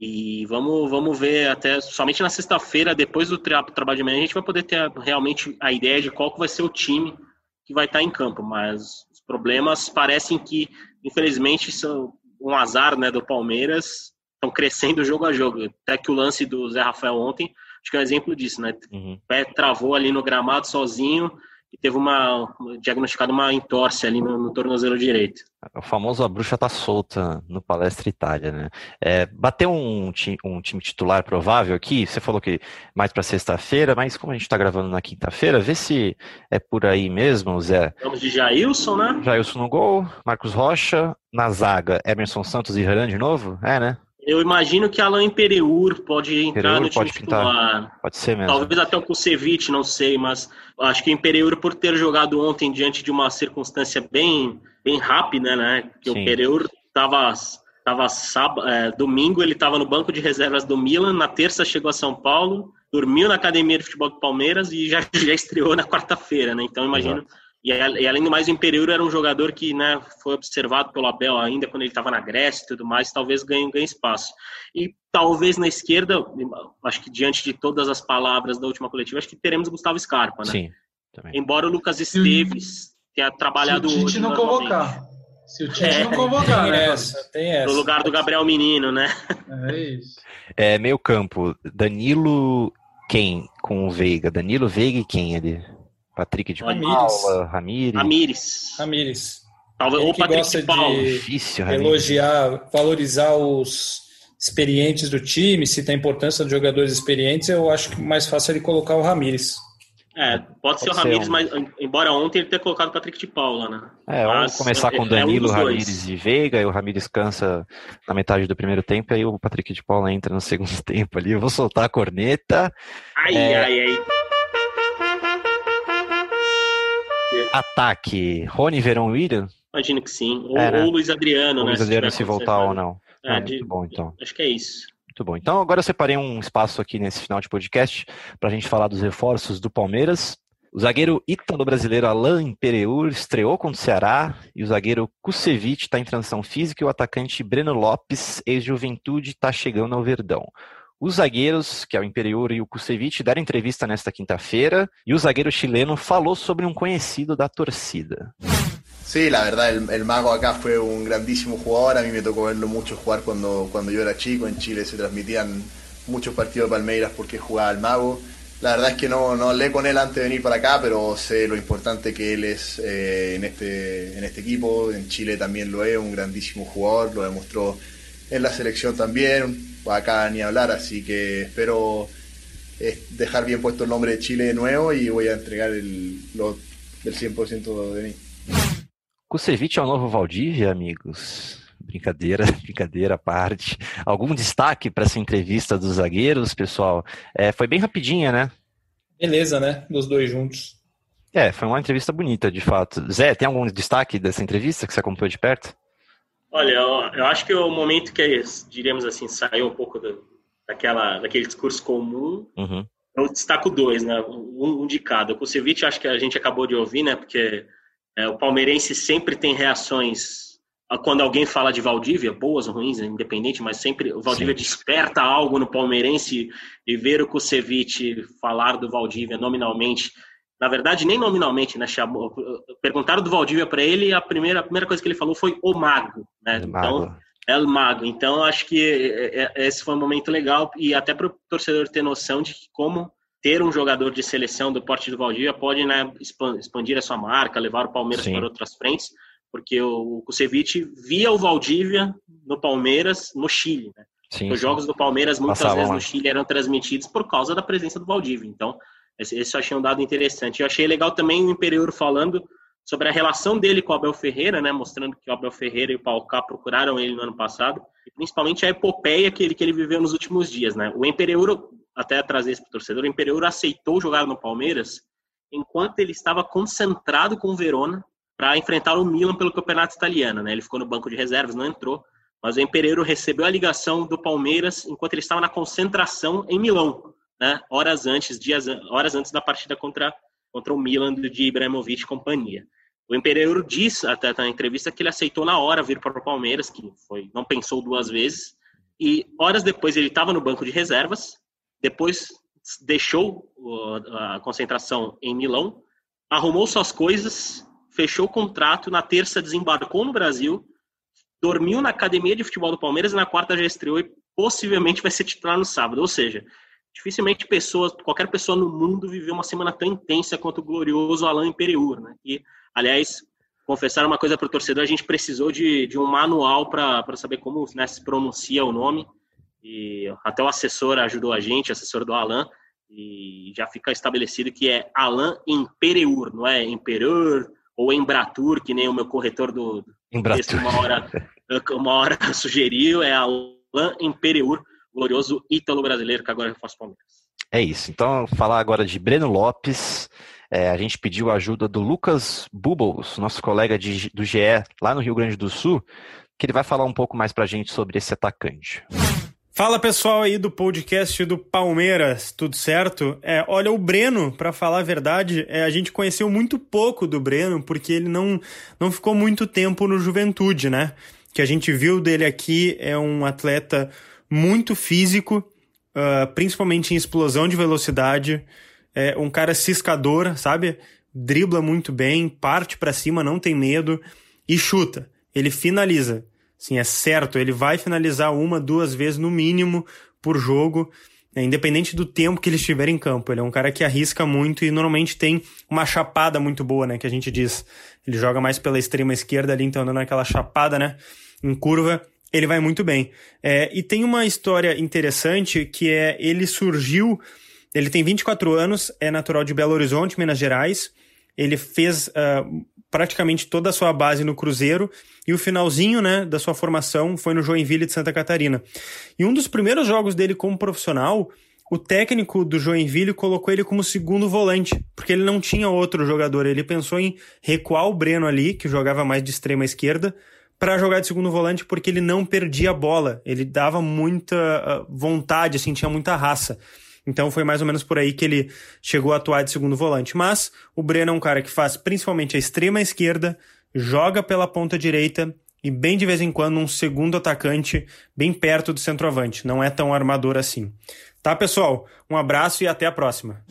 E vamos, vamos ver até somente na sexta-feira, depois do tra trabalho de manhã, a gente vai poder ter realmente a ideia de qual que vai ser o time que vai estar em campo. Mas os problemas parecem que, infelizmente, são um azar né, do Palmeiras, estão crescendo jogo a jogo. Até que o lance do Zé Rafael ontem, acho que é um exemplo disso, né? Uhum. O pé travou ali no gramado sozinho, e teve uma diagnosticada uma entorse ali no, no, tornozelo direito. O famoso a bruxa tá solta no Palestra Itália, né? É, bateu um, um, time titular provável aqui, você falou que mais para sexta-feira, mas como a gente está gravando na quinta-feira, vê se é por aí mesmo, Zé. Vamos de Jailson, né? Jailson no gol, Marcos Rocha, na zaga, Emerson Santos e Hernan de novo? É, né? Eu imagino que Alain Pereur pode entrar no time titular. Pode ser mesmo. Talvez até o Kusevich, não sei, mas acho que o Pereur, por ter jogado ontem diante de uma circunstância bem, bem rápida, né? Que Sim. o Pereur estava tava sábado, é, domingo ele estava no banco de reservas do Milan, na terça chegou a São Paulo, dormiu na academia de futebol do Palmeiras e já, *laughs* já estreou na quarta-feira, né? Então imagino Exato. E, e, além do mais, o Imperiur era um jogador que né, foi observado pelo Abel ainda quando ele estava na Grécia e tudo mais, talvez ganhe, ganhe espaço. E talvez na esquerda, acho que diante de todas as palavras da última coletiva, acho que teremos Gustavo Scarpa, né? Sim. Também. Embora o Lucas Esteves tenha trabalhado Se o Tite não convocar. Se o Tite é, não convocar, né? Essa, tem essa. No lugar do Gabriel Menino, né? É isso. É, meio campo, Danilo quem com o Veiga? Danilo Veiga e quem ali? Patrick de Ramires. Paula, Ramires. Ramires. Ramires. Talvez o Patrick gosta de, de Difícil, elogiar, valorizar os experientes do time, se tem importância de jogadores experientes, eu acho que mais fácil ele colocar o Ramires. É, pode, pode ser o Ramires, um... mas embora ontem ele tenha colocado o Patrick de Paula, né? É, vamos começar com é, Danilo, é um Ramires e Veiga, e o Ramires cansa na metade do primeiro tempo, e aí o Patrick de Paula entra no segundo *laughs* tempo ali. Eu vou soltar a corneta. Ai, é... ai, ai. Ataque, Rony Verão William? Imagino que sim. Ou, é, né? ou Luiz Adriano, ou né? Luiz Adriano se, se voltar ou não. É, de, muito bom, então. Acho que é isso. Muito bom. Então, agora eu separei um espaço aqui nesse final de podcast para a gente falar dos reforços do Palmeiras. O zagueiro ítalo-brasileiro Alain Pereur estreou contra o Ceará e o zagueiro Kusevich está em transição física e o atacante Breno Lopes, ex-juventude, está chegando ao Verdão. Os zagueiros, que é o Imperiur e o Kusevich, deram entrevista nesta quinta-feira e o zagueiro chileno falou sobre um conhecido da torcida. Sí, la verdad, el, Mago acá fue un grandísimo jugador. A mí me tocó verlo mucho jugar cuando, cuando yo era chico. En Chile se transmitían muchos partidos de Palmeiras porque jugaba el Mago. La verdad es que no, no hablé con él antes de venir para acá, pero sé lo importante que él es eh, en, este, en este equipo. En Chile también lo es, un grandísimo jugador. Lo demostró en la selección también acá ni hablar, así que espero eh, dejar bien puesto el nombre de Chile de nuevo y voy a entregar el, lo, del 100% de mim. Kusevich é o novo Valdívia, amigos? Brincadeira, *laughs* brincadeira à parte. Algum destaque para essa entrevista dos zagueiros, pessoal? É, foi bem rapidinha, né? Beleza, né? Dos dois juntos. É, foi uma entrevista bonita, de fato. Zé, tem algum destaque dessa entrevista que você acompanhou de perto? Olha, eu, acho que o momento que, diríamos assim, saiu um pouco do, daquela, daquele discurso comum, uhum. eu destaco dois, né? Um, um de cada. O Kusevich, acho que a gente acabou de ouvir, né? Porque é, o palmeirense sempre tem reações quando alguém fala de Valdívia, boas ou ruins, independente, mas sempre o Valdívia Sim. desperta algo no palmeirense e ver o Kusevich falar do Valdívia nominalmente na verdade, nem nominalmente, né? Chamou, perguntaram do Valdívia para ele, a primeira, a primeira coisa que ele falou foi o mago, né? El então, mago. é o mago. Então, acho que é, é, esse foi um momento legal e até para o torcedor ter noção de como ter um jogador de seleção do porte do Valdívia pode né, expandir a sua marca, levar o Palmeiras Sim. para outras frentes, porque o Kusevich via o Valdívia no Palmeiras, no Chile, né? Sim, Os jogos do Palmeiras muitas Passavam vezes no Chile eram transmitidos por causa da presença do Valdívia. Então, esse, esse eu achei um dado interessante. Eu achei legal também o Imperiur falando sobre a relação dele com o Abel Ferreira, né, mostrando que o Abel Ferreira e o Paulo procuraram ele no ano passado, e principalmente a epopeia que ele, que ele viveu nos últimos dias. Né. O Imperiur, até trazer isso para o torcedor, o Imperiur aceitou jogar no Palmeiras enquanto ele estava concentrado com o Verona para enfrentar o Milan pelo campeonato italiano. Né? Ele ficou no banco de reservas, não entrou. Mas o Empereiro recebeu a ligação do Palmeiras enquanto ele estava na concentração em Milão, né? horas antes, dias, horas antes da partida contra, contra o Milan de Ibrahimovic e companhia. O Empereiro disse até na entrevista que ele aceitou na hora vir para o Palmeiras, que foi, não pensou duas vezes. E horas depois ele estava no banco de reservas. Depois deixou a concentração em Milão, arrumou suas coisas, fechou o contrato, na terça desembarcou no Brasil, dormiu na academia de futebol do Palmeiras e na quarta já estreou e possivelmente vai ser titular no sábado. Ou seja, dificilmente pessoas, qualquer pessoa no mundo viveu uma semana tão intensa quanto o glorioso Alain Imperiur, né? E, aliás, confessar uma coisa para o torcedor, a gente precisou de, de um manual para saber como né, se pronuncia o nome. E até o assessor ajudou a gente, assessor do Alan, e já fica estabelecido que é Alan Impereur, não é Impereur ou Embratur, que nem o meu corretor do, do texto uma hora, *laughs* uma hora *laughs* sugeriu, é Alan Impereur, glorioso ítalo brasileiro que agora faz Palmeiras. É isso. Então, falar agora de Breno Lopes. É, a gente pediu a ajuda do Lucas Bubbles, nosso colega de, do GE lá no Rio Grande do Sul, que ele vai falar um pouco mais para a gente sobre esse atacante. Fala pessoal aí do podcast do Palmeiras, tudo certo? É, olha, o Breno, para falar a verdade, é, a gente conheceu muito pouco do Breno, porque ele não, não ficou muito tempo no Juventude, né? Que a gente viu dele aqui é um atleta muito físico, uh, principalmente em explosão de velocidade, é um cara ciscador, sabe? Dribla muito bem, parte para cima, não tem medo e chuta. Ele finaliza. Sim, é certo, ele vai finalizar uma, duas vezes no mínimo por jogo, né, independente do tempo que ele estiver em campo. Ele é um cara que arrisca muito e normalmente tem uma chapada muito boa, né? Que a gente diz. Ele joga mais pela extrema esquerda ali, então dando aquela chapada, né? Em curva, ele vai muito bem. É, e tem uma história interessante que é ele surgiu. Ele tem 24 anos, é natural de Belo Horizonte, Minas Gerais. Ele fez uh, praticamente toda a sua base no Cruzeiro e o finalzinho né, da sua formação foi no Joinville de Santa Catarina. E um dos primeiros jogos dele como profissional, o técnico do Joinville colocou ele como segundo volante, porque ele não tinha outro jogador. Ele pensou em recuar o Breno ali, que jogava mais de extrema esquerda, para jogar de segundo volante, porque ele não perdia a bola. Ele dava muita ah, vontade, assim, tinha muita raça. Então foi mais ou menos por aí que ele chegou a atuar de segundo volante. Mas o Breno é um cara que faz principalmente a extrema esquerda, joga pela ponta direita e bem de vez em quando um segundo atacante bem perto do centroavante. Não é tão armador assim. Tá, pessoal? Um abraço e até a próxima.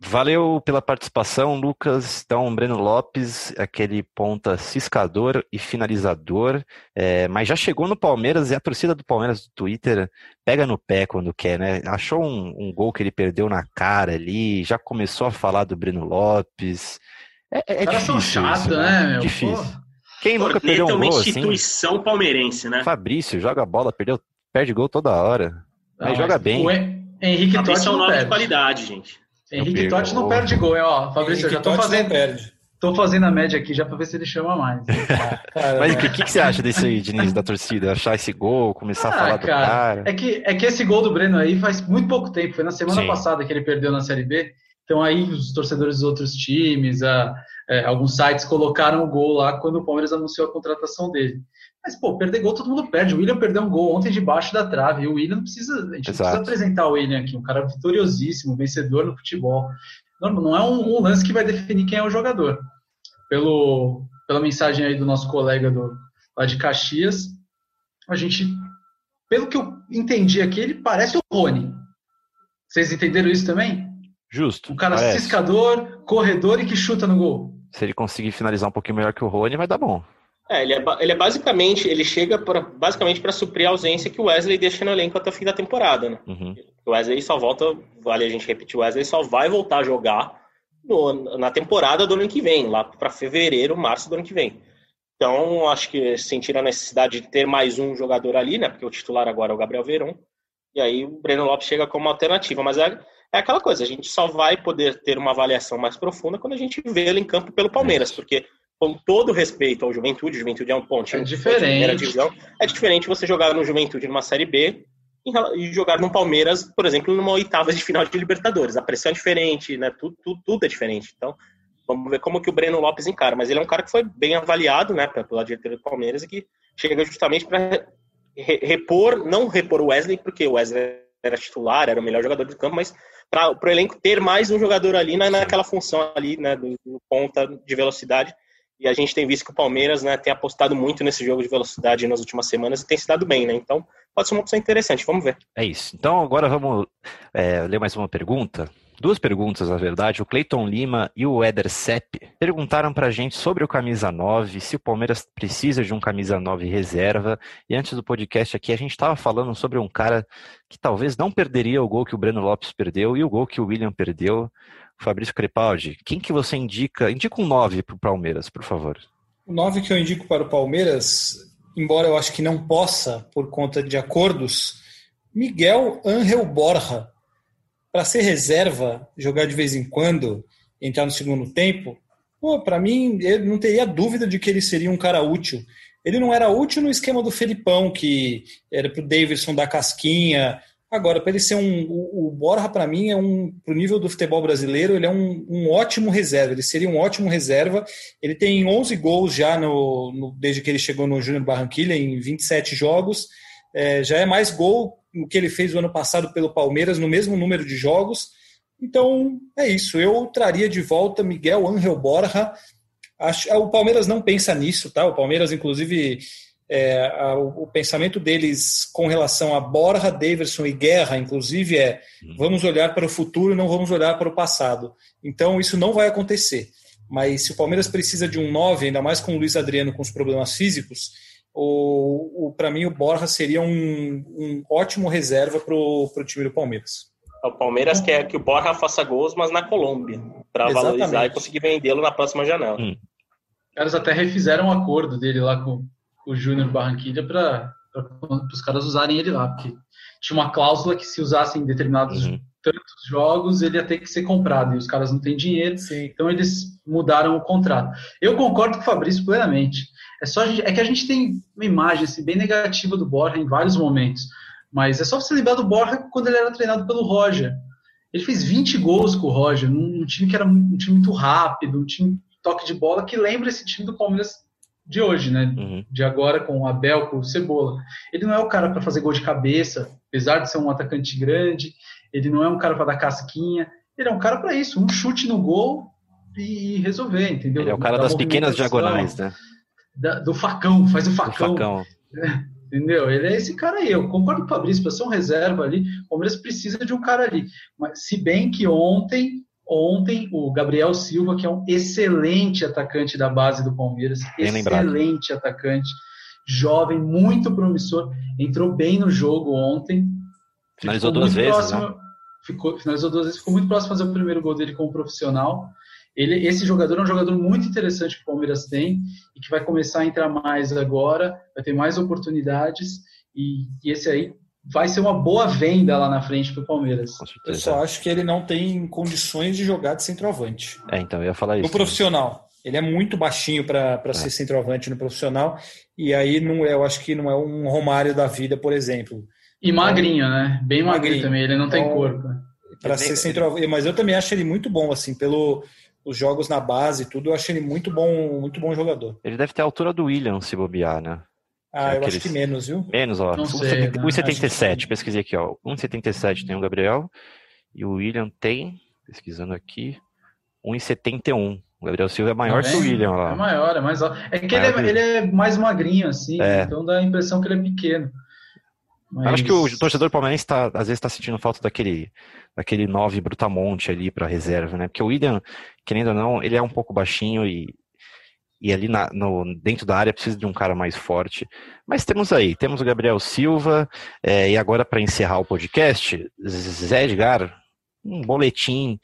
Valeu pela participação, Lucas. Então, Breno Lopes, aquele ponta ciscador e finalizador, é, mas já chegou no Palmeiras e a torcida do Palmeiras do Twitter pega no pé quando quer, né? Achou um, um gol que ele perdeu na cara ali, já começou a falar do Breno Lopes. É, é difícil. chato, isso, né? né? Meu? Difícil. Quem nunca perdeu um gol uma assim? instituição assim? palmeirense, né? Fabrício joga bola, perdeu, perde gol toda hora. Mas, mas joga bem. O Henrique Totti é um nome de qualidade, gente. Henrique Totti não perde gol, hein? Ó, Fabrício, eu já tô fazendo. Perde. Tô fazendo a média aqui já para ver se ele chama mais. *laughs* Mas o que, que, você acha desse aí, Diniz, da torcida? Achar esse gol, começar ah, a falar do cara, cara? É que, é que esse gol do Breno aí faz muito pouco tempo, foi na semana Sim. passada que ele perdeu na Série B. Então aí os torcedores dos outros times, a, é, alguns sites colocaram o gol lá quando o Palmeiras anunciou a contratação dele. Mas, pô, perder gol todo mundo perde. O William perdeu um gol ontem debaixo da trave. E o William precisa. A gente Exato. precisa apresentar o William aqui, um cara vitoriosíssimo, vencedor no futebol. Não, não é um, um, lance que vai definir quem é o jogador. Pelo, pela mensagem aí do nosso colega do, lá de Caxias, a gente, pelo que eu entendi aqui, ele parece o Rony. Vocês entenderam isso também? Justo. Um cara parece. ciscador, corredor e que chuta no gol. Se ele conseguir finalizar um pouquinho melhor que o Rony, vai dar bom. É, ele é, ele é basicamente, ele chega pra, basicamente para suprir a ausência que o Wesley deixa no elenco até o fim da temporada, né? Uhum. O Wesley só volta, vale a gente repetir, o Wesley só vai voltar a jogar no, na temporada do ano que vem, lá para fevereiro, março do ano que vem. Então, acho que sentiram a necessidade de ter mais um jogador ali, né? Porque o titular agora é o Gabriel Verón. E aí o Breno Lopes chega como alternativa. Mas é, é aquela coisa, a gente só vai poder ter uma avaliação mais profunda quando a gente vê ele em campo pelo Palmeiras, porque com todo respeito ao Juventude, Juventude é um pontinho é diferente. divisão, é diferente você jogar no Juventude numa Série B, e jogar no Palmeiras, por exemplo, numa oitava de final de Libertadores. A pressão é diferente, né? Tudo, tudo, tudo, é diferente. Então, vamos ver como que o Breno Lopes encara. Mas ele é um cara que foi bem avaliado, né, pela diretoria do Palmeiras e que chega justamente para repor, não repor o Wesley, porque o Wesley era titular, era o melhor jogador do campo, mas para o elenco ter mais um jogador ali na, naquela função ali, né, do, do ponta de velocidade e a gente tem visto que o Palmeiras né, tem apostado muito nesse jogo de velocidade nas últimas semanas e tem se dado bem, né? Então pode ser uma opção interessante, vamos ver. É isso. Então agora vamos é, ler mais uma pergunta. Duas perguntas, na verdade. O Cleiton Lima e o Eder Sepp perguntaram para a gente sobre o camisa 9, se o Palmeiras precisa de um camisa 9 reserva. E antes do podcast aqui, a gente estava falando sobre um cara que talvez não perderia o gol que o Breno Lopes perdeu e o gol que o William perdeu. Fabrício Crepaldi, quem que você indica? Indica um 9 para o Palmeiras, por favor. O 9 que eu indico para o Palmeiras, embora eu acho que não possa por conta de acordos, Miguel Angel Borja. Para ser reserva, jogar de vez em quando, entrar no segundo tempo, para mim, eu não teria dúvida de que ele seria um cara útil. Ele não era útil no esquema do Felipão, que era para o Davidson da casquinha, Agora, para ele ser um. O, o Borja, para mim, é um. Para o nível do futebol brasileiro, ele é um, um, ótimo reserva. Ele seria um ótimo reserva. Ele tem 11 gols já no, no desde que ele chegou no Júnior Barranquilha, em 27 jogos. É, já é mais gol do que ele fez o ano passado pelo Palmeiras, no mesmo número de jogos. Então, é isso. Eu traria de volta Miguel Angel Borja. Acho, o Palmeiras não pensa nisso, tá? O Palmeiras, inclusive é, a, o, o, pensamento deles com relação a Borja, Davidson e Guerra, inclusive, é uhum. vamos olhar para o futuro e não vamos olhar para o passado. Então, isso não vai acontecer. Mas se o Palmeiras precisa de um 9, ainda mais com o Luiz Adriano com os problemas físicos, o, o para mim o Borja seria um, um ótimo reserva para o time do Palmeiras. O Palmeiras quer que o Borja faça gols, mas na Colômbia, para valorizar e conseguir vendê-lo na próxima janela. Hum. Os caras até refizeram um acordo dele lá com, o Júnior Barranquilha para os caras usarem ele lá, porque tinha uma cláusula que se usassem determinados uhum. tantos jogos, ele ia ter que ser comprado, e os caras não têm dinheiro, Sim. então eles mudaram o contrato. Eu concordo com o Fabrício plenamente. É, só, é que a gente tem uma imagem assim, bem negativa do Borja em vários momentos, mas é só você lembrar do Borja quando ele era treinado pelo Roger. Ele fez 20 gols com o Roger, num, time que era um time muito rápido, um time toque de bola que lembra esse time do Palmeiras de hoje, né? Uhum. De agora com o Abel, com o Cebola. Ele não é o cara para fazer gol de cabeça, apesar de ser um atacante grande. Ele não é um cara para dar casquinha. Ele é um cara para isso, um chute no gol e resolver, entendeu? Ele é o cara da das pequenas diagonais, né? Da, do facão, faz o facão. facão. *laughs* Entendeu? Ele é esse cara aí. Eu concordo com o Fabrício, para ser um reserva ali, o Palmeiras precisa de um cara ali. Mas se bem que ontem Ontem, o Gabriel Silva, que é um excelente atacante da base do Palmeiras, bem excelente lembrado. atacante, jovem, muito promissor, entrou bem no jogo ontem. Finalizou duas vezes, próximo, né? ficou, finalizou duas vezes, ficou muito próximo de fazer o primeiro gol dele como profissional. Ele, esse jogador é um jogador muito interessante que o Palmeiras tem e que vai começar a entrar mais agora, vai ter mais oportunidades e, e esse aí vai ser uma boa venda lá na frente para o Palmeiras. Eu só acho que ele não tem condições de jogar de centroavante. É, então eu ia falar isso. No profissional. Ele é muito baixinho para é. ser centroavante no profissional. E aí não é, eu acho que não é um Romário da vida, por exemplo. E magrinho, né? Bem magrinho, magrinho também. Ele não tem então, corpo. Para ser centroavante. Mas eu também acho ele muito bom, assim, pelo os jogos na base e tudo, eu acho ele muito bom, muito bom jogador. Ele deve ter a altura do William, se bobear, né? Ah, eu acho que menos, viu? Menos, ó. 1,77, pesquisei aqui, ó. 1,77 tem o Gabriel e o William tem, pesquisando aqui, 1,71. O Gabriel Silva é maior que o William lá. É maior, é mais alto. É que ele é, ele é, mais magrinho, assim, é. então dá a impressão que ele é pequeno. Mas... Acho que o torcedor palmeirense tá, às vezes está sentindo falta daquele, daquele 9 Brutamonte ali para reserva, né? Porque o William, querendo ou não, ele é um pouco baixinho e e ali na, no, dentro da área precisa de um cara mais forte. Mas temos aí, temos o Gabriel Silva, é, e agora para encerrar o podcast, Zé Edgar, um boletim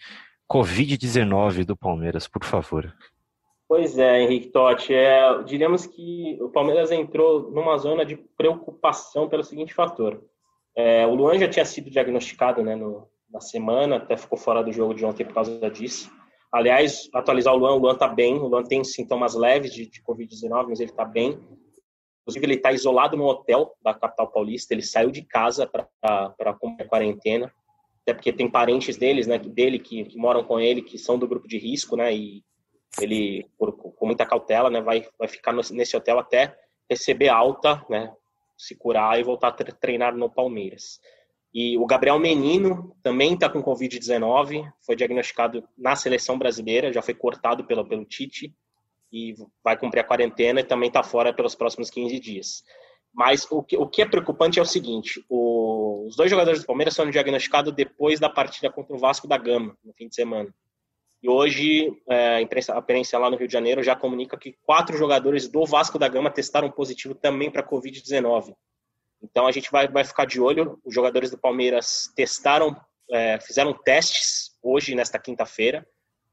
Covid-19 do Palmeiras, por favor. Pois é, Henrique Totti, é, diríamos que o Palmeiras entrou numa zona de preocupação pelo seguinte fator. É, o Luan já tinha sido diagnosticado né, no, na semana, até ficou fora do jogo de ontem por causa disso. Aliás, atualizar o Luan, o Luan está bem, o Luan tem sintomas leves de, de Covid-19, mas ele está bem. Inclusive, ele está isolado no hotel da capital paulista. Ele saiu de casa para a quarentena, até porque tem parentes deles, né, dele que, que, moram com ele, que são do grupo de risco, né, e ele, por, com muita cautela, né, vai, vai ficar nesse hotel até receber alta, né, se curar e voltar a treinar no Palmeiras. E o Gabriel Menino também está com Covid-19, foi diagnosticado na seleção brasileira, já foi cortado pelo, pelo Tite e vai cumprir a quarentena e também está fora pelos próximos 15 dias. Mas o que, o que é preocupante é o seguinte: o, os dois jogadores do Palmeiras foram diagnosticados depois da partida contra o Vasco da Gama, no fim de semana. E hoje, é, a, imprensa, a imprensa lá no Rio de Janeiro já comunica que quatro jogadores do Vasco da Gama testaram positivo também para Covid-19. Então a gente vai, vai ficar de olho. Os jogadores do Palmeiras testaram, é, fizeram testes hoje, nesta quinta-feira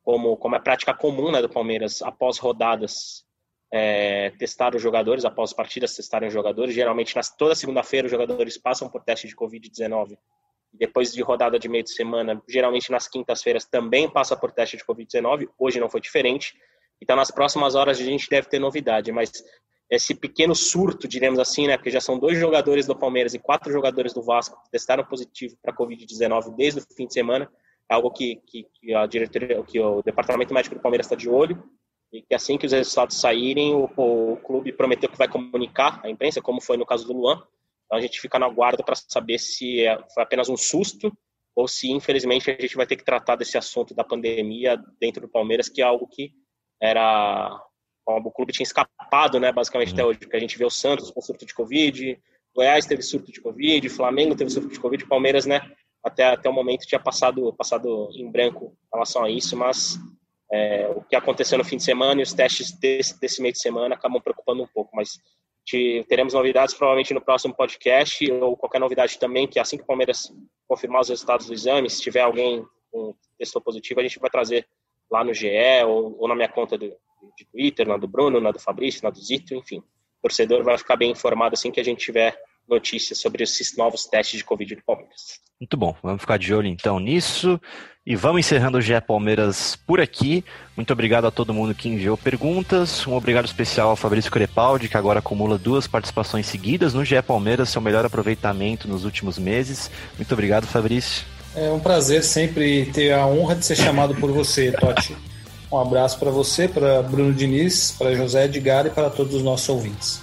como, como é prática comum né, do Palmeiras, após rodadas, é, testar os jogadores, após partidas testarem os jogadores. Geralmente, nas, toda segunda-feira, os jogadores passam por teste de Covid-19. Depois de rodada de meio de semana, geralmente nas quintas-feiras também passa por teste de Covid-19. Hoje não foi diferente. Então, nas próximas horas a gente deve ter novidade, mas esse pequeno surto, diremos assim, né, porque já são dois jogadores do Palmeiras e quatro jogadores do Vasco que testaram positivo para Covid-19 desde o fim de semana, algo que, que, que, a diretoria, que o departamento médico do Palmeiras está de olho. E que assim que os resultados saírem, o, o, clube prometeu que vai comunicar à imprensa, como foi no caso do Luan. Então a gente fica na guarda para saber se é, foi apenas um susto ou se infelizmente a gente vai ter que tratar desse assunto da pandemia dentro do Palmeiras, que é algo que era o clube tinha escapado, né, basicamente uhum. até hoje, porque a gente vê o Santos com surto de Covid, Goiás teve surto de Covid, Flamengo teve surto de Covid, Palmeiras, né, até, até o momento tinha passado, passado em branco em relação a isso, mas é, o que aconteceu no fim de semana e os testes desse, desse meio de semana acabam preocupando um pouco, mas te, teremos novidades provavelmente no próximo podcast ou qualquer novidade também, que assim que o Palmeiras confirmar os resultados do exame, se tiver alguém com testou positivo, a gente vai trazer lá no GE ou, ou na minha conta do, de Twitter, na do Bruno, na do Fabrício, na do Zito, enfim. O torcedor vai ficar bem informado assim que a gente tiver notícias sobre esses novos testes de Covid do Palmeiras. Muito bom, vamos ficar de olho então nisso. E vamos encerrando o GE Palmeiras por aqui. Muito obrigado a todo mundo que enviou perguntas. Um obrigado especial ao Fabrício Crepaldi, que agora acumula duas participações seguidas no GE Palmeiras, seu melhor aproveitamento nos últimos meses. Muito obrigado, Fabrício. É um prazer sempre ter a honra de ser chamado por você, Totti. Um abraço para você, para Bruno Diniz, para José Edgar e para todos os nossos ouvintes.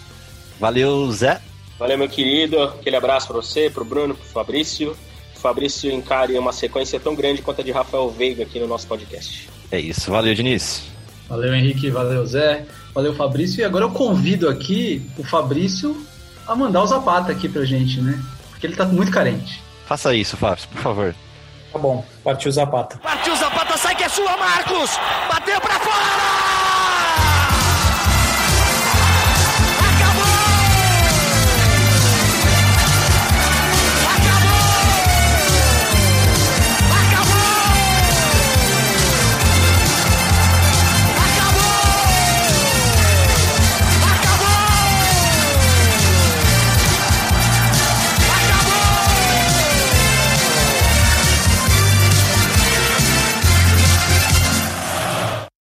Valeu, Zé. Valeu, meu querido. Aquele abraço para você, para o Bruno, para o Fabrício. O Fabrício encare uma sequência tão grande quanto a de Rafael Veiga aqui no nosso podcast. É isso. Valeu, Diniz. Valeu, Henrique. Valeu, Zé. Valeu, Fabrício. E agora eu convido aqui o Fabrício a mandar o Zapata aqui pra gente, né? Porque ele tá muito carente. Faça isso, Fabrício, por favor. Tá bom. Partiu Zapata. Partiu Zapata, sai que é sua, Marcos! Bateu pra fora!